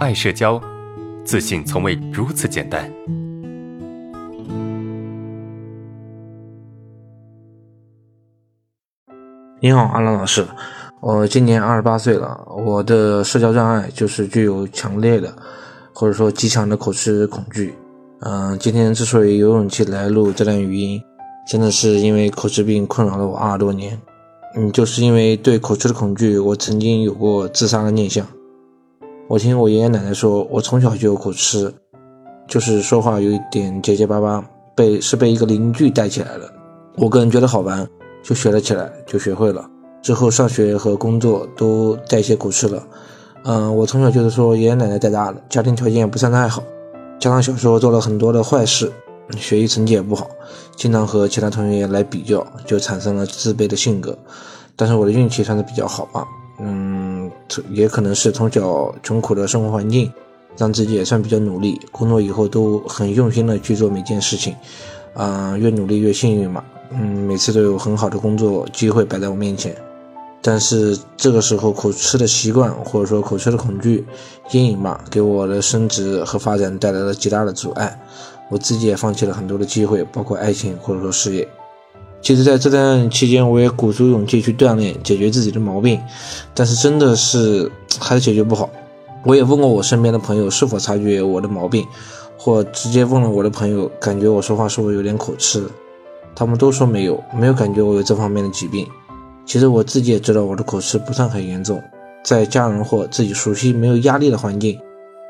爱社交，自信从未如此简单。你好，阿兰老师，我今年二十八岁了，我的社交障碍就是具有强烈的，或者说极强的口吃恐惧。嗯，今天之所以有勇气来录这段语音，真的是因为口吃病困扰了我二十多年。嗯，就是因为对口吃的恐惧，我曾经有过自杀的念想。我听我爷爷奶奶说，我从小就有口吃，就是说话有一点结结巴巴，被是被一个邻居带起来的。我个人觉得好玩，就学了起来，就学会了。之后上学和工作都带一些口吃了。嗯，我从小就是说爷爷奶奶带大的，家庭条件不算太好。加上小时候做了很多的坏事，学习成绩也不好，经常和其他同学来比较，就产生了自卑的性格。但是我的运气算是比较好吧，嗯，也可能是从小穷苦的生活环境，让自己也算比较努力。工作以后都很用心的去做每件事情，啊，越努力越幸运嘛，嗯，每次都有很好的工作机会摆在我面前。但是这个时候口吃的习惯，或者说口吃的恐惧阴影吧，给我的升职和发展带来了极大的阻碍。我自己也放弃了很多的机会，包括爱情或者说事业。其实，在这段期间，我也鼓足勇气去锻炼，解决自己的毛病，但是真的是还是解决不好。我也问过我身边的朋友是否察觉我的毛病，或直接问了我的朋友，感觉我说话是不是有点口吃？他们都说没有，没有感觉我有这方面的疾病。其实我自己也知道我的口吃不算很严重，在家人或自己熟悉、没有压力的环境，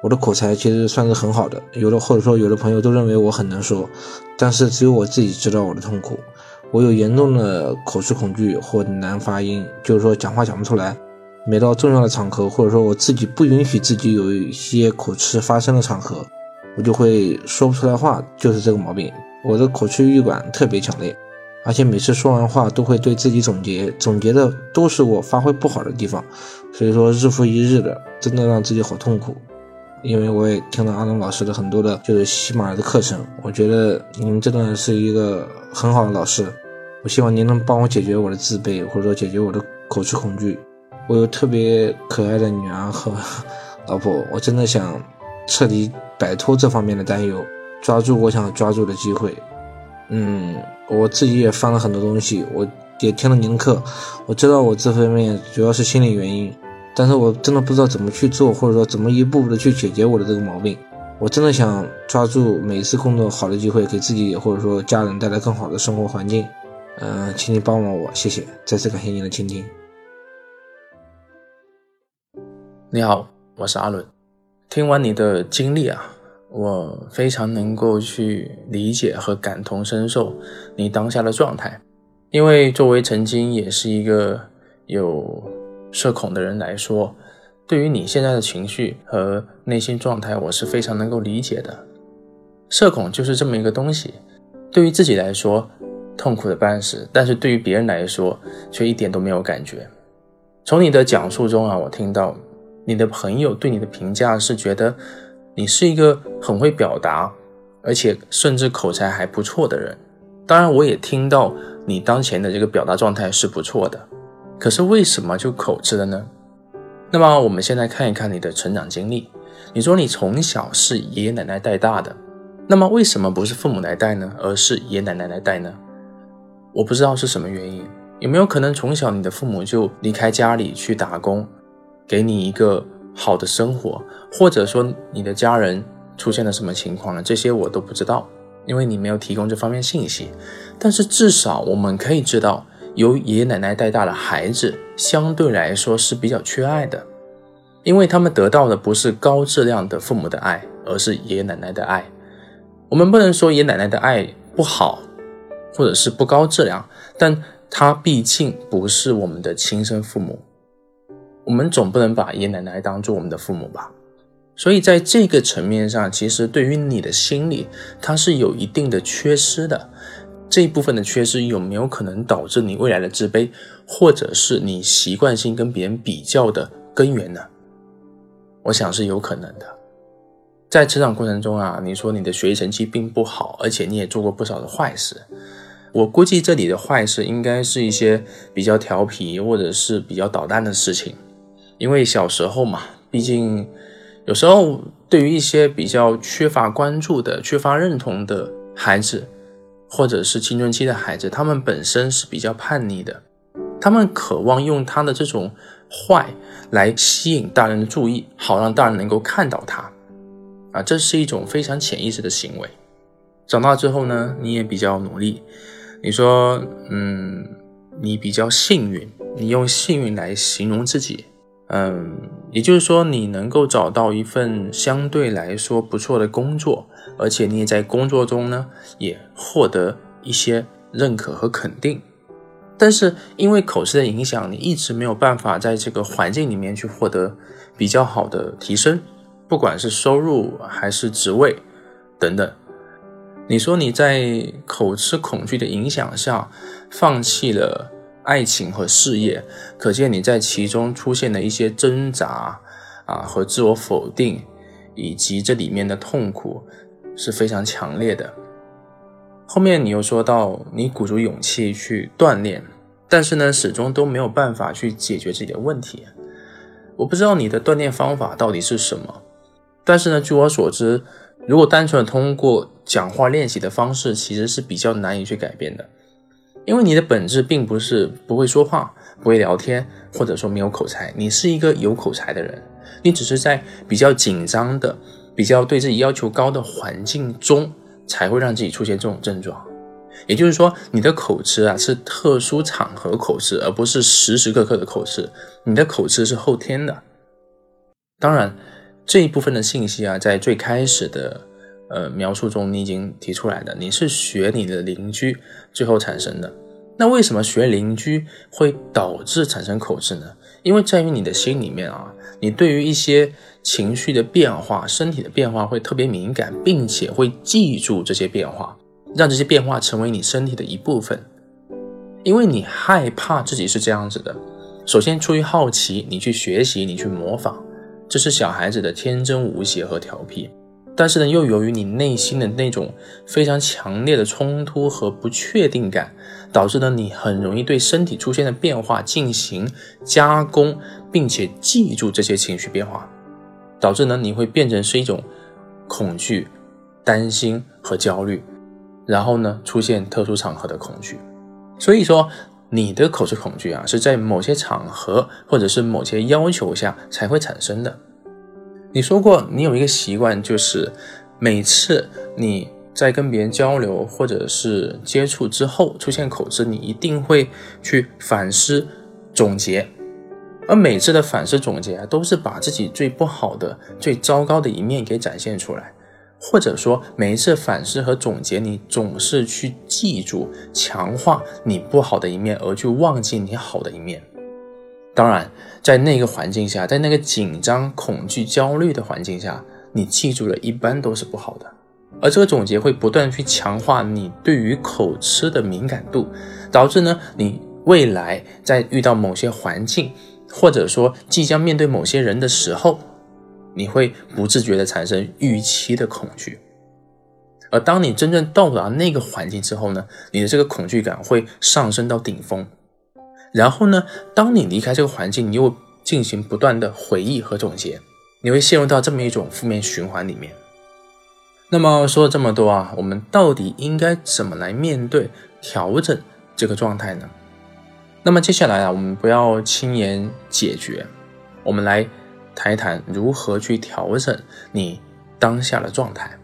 我的口才其实算是很好的。有的或者说有的朋友都认为我很能说，但是只有我自己知道我的痛苦。我有严重的口吃恐惧或难发音，就是说讲话讲不出来。每到重要的场合，或者说我自己不允许自己有一些口吃发生的场合，我就会说不出来话，就是这个毛病。我的口吃欲感特别强烈。而且每次说完话都会对自己总结，总结的都是我发挥不好的地方，所以说日复一日的，真的让自己好痛苦。因为我也听了阿龙老师的很多的，就是喜马拉的课程，我觉得您真的是一个很好的老师。我希望您能帮我解决我的自卑，或者说解决我的口吃恐惧。我有特别可爱的女儿和 老婆，我真的想彻底摆脱这方面的担忧，抓住我想抓住的机会。嗯。我自己也翻了很多东西，我也听了您的课，我知道我这方面主要是心理原因，但是我真的不知道怎么去做，或者说怎么一步步的去解决我的这个毛病。我真的想抓住每一次工作好的机会，给自己或者说家人带来更好的生活环境。嗯，请你帮帮我，谢谢，再次感谢您的倾听。你好，我是阿伦，听完你的经历啊。我非常能够去理解和感同身受你当下的状态，因为作为曾经也是一个有社恐的人来说，对于你现在的情绪和内心状态，我是非常能够理解的。社恐就是这么一个东西，对于自己来说痛苦的半死，但是对于别人来说却一点都没有感觉。从你的讲述中啊，我听到你的朋友对你的评价是觉得。你是一个很会表达，而且甚至口才还不错的人。当然，我也听到你当前的这个表达状态是不错的。可是为什么就口吃了呢？那么我们现在看一看你的成长经历。你说你从小是爷爷奶奶带大的，那么为什么不是父母来带呢，而是爷爷奶奶来带呢？我不知道是什么原因。有没有可能从小你的父母就离开家里去打工，给你一个？好的生活，或者说你的家人出现了什么情况了，这些我都不知道，因为你没有提供这方面信息。但是至少我们可以知道，由爷爷奶奶带大的孩子相对来说是比较缺爱的，因为他们得到的不是高质量的父母的爱，而是爷爷奶奶的爱。我们不能说爷爷奶奶的爱不好，或者是不高质量，但他毕竟不是我们的亲生父母。我们总不能把爷爷奶奶当做我们的父母吧，所以在这个层面上，其实对于你的心理，它是有一定的缺失的。这一部分的缺失有没有可能导致你未来的自卑，或者是你习惯性跟别人比较的根源呢？我想是有可能的。在成长过程中啊，你说你的学习成绩并不好，而且你也做过不少的坏事。我估计这里的坏事应该是一些比较调皮或者是比较捣蛋的事情。因为小时候嘛，毕竟有时候对于一些比较缺乏关注的、缺乏认同的孩子，或者是青春期的孩子，他们本身是比较叛逆的，他们渴望用他的这种坏来吸引大人的注意，好让大人能够看到他。啊，这是一种非常潜意识的行为。长大之后呢，你也比较努力。你说，嗯，你比较幸运，你用幸运来形容自己，嗯，也就是说，你能够找到一份相对来说不错的工作，而且你也在工作中呢，也获得一些认可和肯定。但是因为口吃的影响，你一直没有办法在这个环境里面去获得比较好的提升。不管是收入还是职位等等，你说你在口吃恐惧的影响下放弃了爱情和事业，可见你在其中出现的一些挣扎啊和自我否定，以及这里面的痛苦是非常强烈的。后面你又说到你鼓足勇气去锻炼，但是呢始终都没有办法去解决自己的问题。我不知道你的锻炼方法到底是什么。但是呢，据我所知，如果单纯的通过讲话练习的方式，其实是比较难以去改变的，因为你的本质并不是不会说话、不会聊天，或者说没有口才，你是一个有口才的人，你只是在比较紧张的、比较对自己要求高的环境中，才会让自己出现这种症状。也就是说，你的口吃啊是特殊场合口吃，而不是时时刻刻的口吃，你的口吃是后天的。当然。这一部分的信息啊，在最开始的呃描述中，你已经提出来的，你是学你的邻居最后产生的。那为什么学邻居会导致产生口吃呢？因为在于你的心里面啊，你对于一些情绪的变化、身体的变化会特别敏感，并且会记住这些变化，让这些变化成为你身体的一部分。因为你害怕自己是这样子的，首先出于好奇，你去学习，你去模仿。这是小孩子的天真无邪和调皮，但是呢，又由于你内心的那种非常强烈的冲突和不确定感，导致呢你很容易对身体出现的变化进行加工，并且记住这些情绪变化，导致呢你会变成是一种恐惧、担心和焦虑，然后呢出现特殊场合的恐惧，所以说。你的口吃恐惧啊，是在某些场合或者是某些要求下才会产生的。你说过，你有一个习惯，就是每次你在跟别人交流或者是接触之后出现口吃，你一定会去反思总结，而每次的反思总结啊，都是把自己最不好的、最糟糕的一面给展现出来。或者说，每一次反思和总结，你总是去记住、强化你不好的一面，而去忘记你好的一面。当然，在那个环境下，在那个紧张、恐惧、焦虑的环境下，你记住了一般都是不好的。而这个总结会不断去强化你对于口吃的敏感度，导致呢，你未来在遇到某些环境，或者说即将面对某些人的时候。你会不自觉地产生预期的恐惧，而当你真正到达那个环境之后呢，你的这个恐惧感会上升到顶峰。然后呢，当你离开这个环境，你又进行不断的回忆和总结，你会陷入到这么一种负面循环里面。那么说了这么多啊，我们到底应该怎么来面对、调整这个状态呢？那么接下来啊，我们不要轻言解决，我们来。谈一谈如何去调整你当下的状态。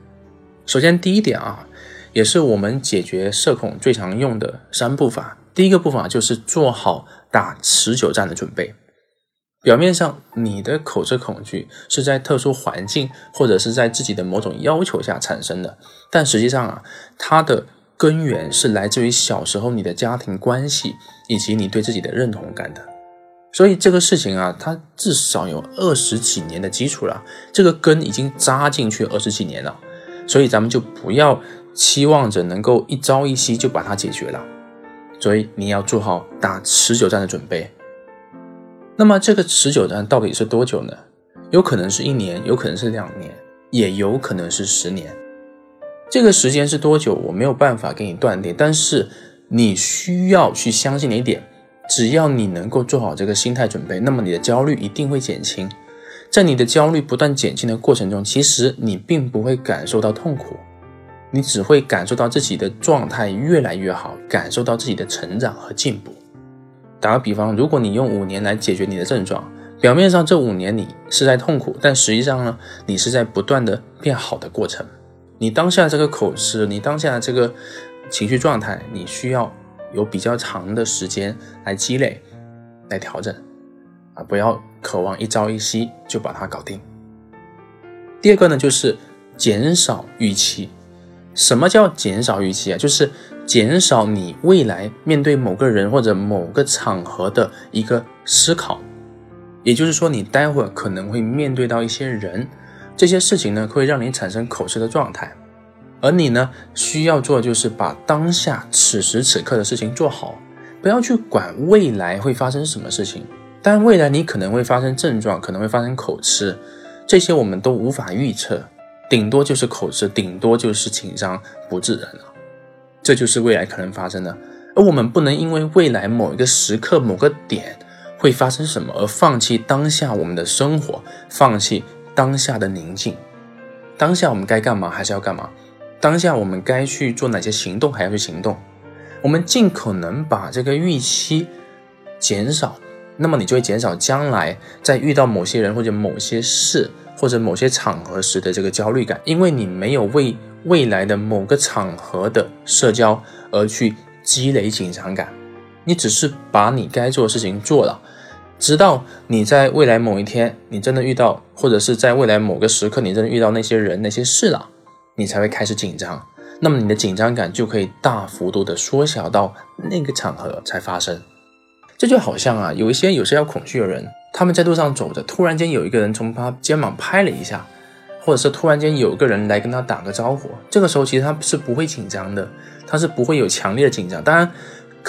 首先，第一点啊，也是我们解决社恐最常用的三步法。第一个步法就是做好打持久战的准备。表面上，你的口吃恐惧是在特殊环境或者是在自己的某种要求下产生的，但实际上啊，它的根源是来自于小时候你的家庭关系以及你对自己的认同感的。所以这个事情啊，它至少有二十几年的基础了，这个根已经扎进去二十几年了，所以咱们就不要期望着能够一朝一夕就把它解决了。所以你要做好打持久战的准备。那么这个持久战到底是多久呢？有可能是一年，有可能是两年，也有可能是十年。这个时间是多久，我没有办法给你断定，但是你需要去相信一点。只要你能够做好这个心态准备，那么你的焦虑一定会减轻。在你的焦虑不断减轻的过程中，其实你并不会感受到痛苦，你只会感受到自己的状态越来越好，感受到自己的成长和进步。打个比方，如果你用五年来解决你的症状，表面上这五年你是在痛苦，但实际上呢，你是在不断的变好的过程。你当下这个口吃，你当下这个情绪状态，你需要有比较长的时间来积累、来调整，啊，不要渴望一朝一夕就把它搞定。第二个呢，就是减少预期。什么叫减少预期啊？就是减少你未来面对某个人或者某个场合的一个思考。也就是说，你待会儿可能会面对到一些人，这些事情呢会让你产生口吃的状态，而你呢需要做的就是把当下此时此刻的事情做好，不要去管未来会发生什么事情。但未来你可能会发生症状，可能会发生口吃，这些我们都无法预测，顶多就是口吃，顶多就是紧张不自然了，这就是未来可能发生的。而我们不能因为未来某一个时刻某个点。会发生什么？而放弃当下我们的生活，放弃当下的宁静。当下我们该干嘛还是要干嘛？当下我们该去做哪些行动还要去行动？我们尽可能把这个预期减少，那么你就会减少将来在遇到某些人或者某些事或者某些场合时的这个焦虑感，因为你没有为未来的某个场合的社交而去积累紧张感。你只是把你该做的事情做了，直到你在未来某一天，你真的遇到，或者是在未来某个时刻，你真的遇到那些人、那些事了，你才会开始紧张。那么你的紧张感就可以大幅度的缩小到那个场合才发生。这就好像啊，有一些有社交恐惧的人，他们在路上走着，突然间有一个人从他肩膀拍了一下，或者是突然间有个人来跟他打个招呼，这个时候其实他是不会紧张的，他是不会有强烈的紧张。当然。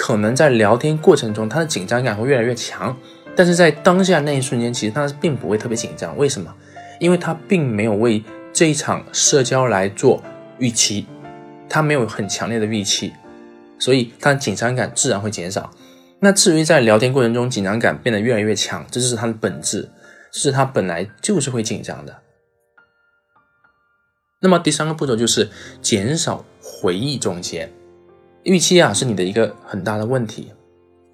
可能在聊天过程中，他的紧张感会越来越强，但是在当下那一瞬间，其实他并不会特别紧张。为什么？因为他并没有为这一场社交来做预期，他没有很强烈的预期，所以他的紧张感自然会减少。那至于在聊天过程中紧张感变得越来越强，这就是他的本质，是他本来就是会紧张的。那么第三个步骤就是减少回忆总结。预期啊是你的一个很大的问题，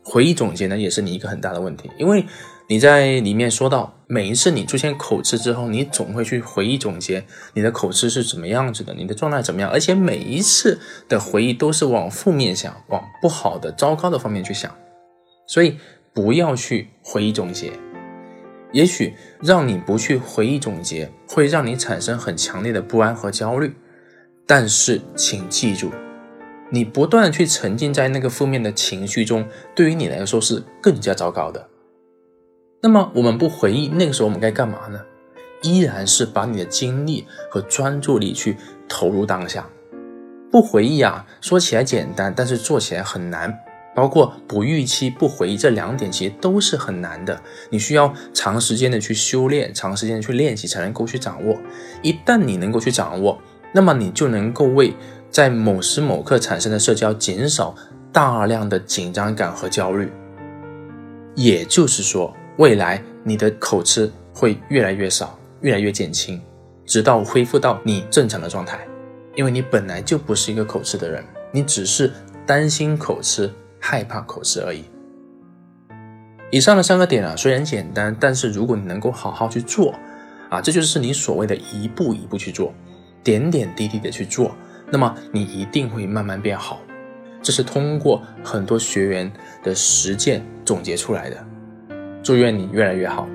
回忆总结呢也是你一个很大的问题，因为你在里面说到，每一次你出现口吃之后，你总会去回忆总结你的口吃是怎么样子的，你的状态怎么样，而且每一次的回忆都是往负面想，往不好的、糟糕的方面去想，所以不要去回忆总结，也许让你不去回忆总结，会让你产生很强烈的不安和焦虑，但是请记住。你不断去沉浸在那个负面的情绪中，对于你来说是更加糟糕的。那么我们不回忆那个时候我们该干嘛呢？依然是把你的精力和专注力去投入当下。不回忆啊，说起来简单，但是做起来很难。包括不预期、不回忆这两点，其实都是很难的。你需要长时间的去修炼，长时间的去练习，才能够去掌握。一旦你能够去掌握，那么你就能够为。在某时某刻产生的社交减少大量的紧张感和焦虑，也就是说，未来你的口吃会越来越少，越来越减轻，直到恢复到你正常的状态。因为你本来就不是一个口吃的人，你只是担心口吃、害怕口吃而已。以上的三个点啊，虽然简单，但是如果你能够好好去做，啊，这就是你所谓的一步一步去做，点点滴滴的去做。那么你一定会慢慢变好，这是通过很多学员的实践总结出来的。祝愿你越来越好。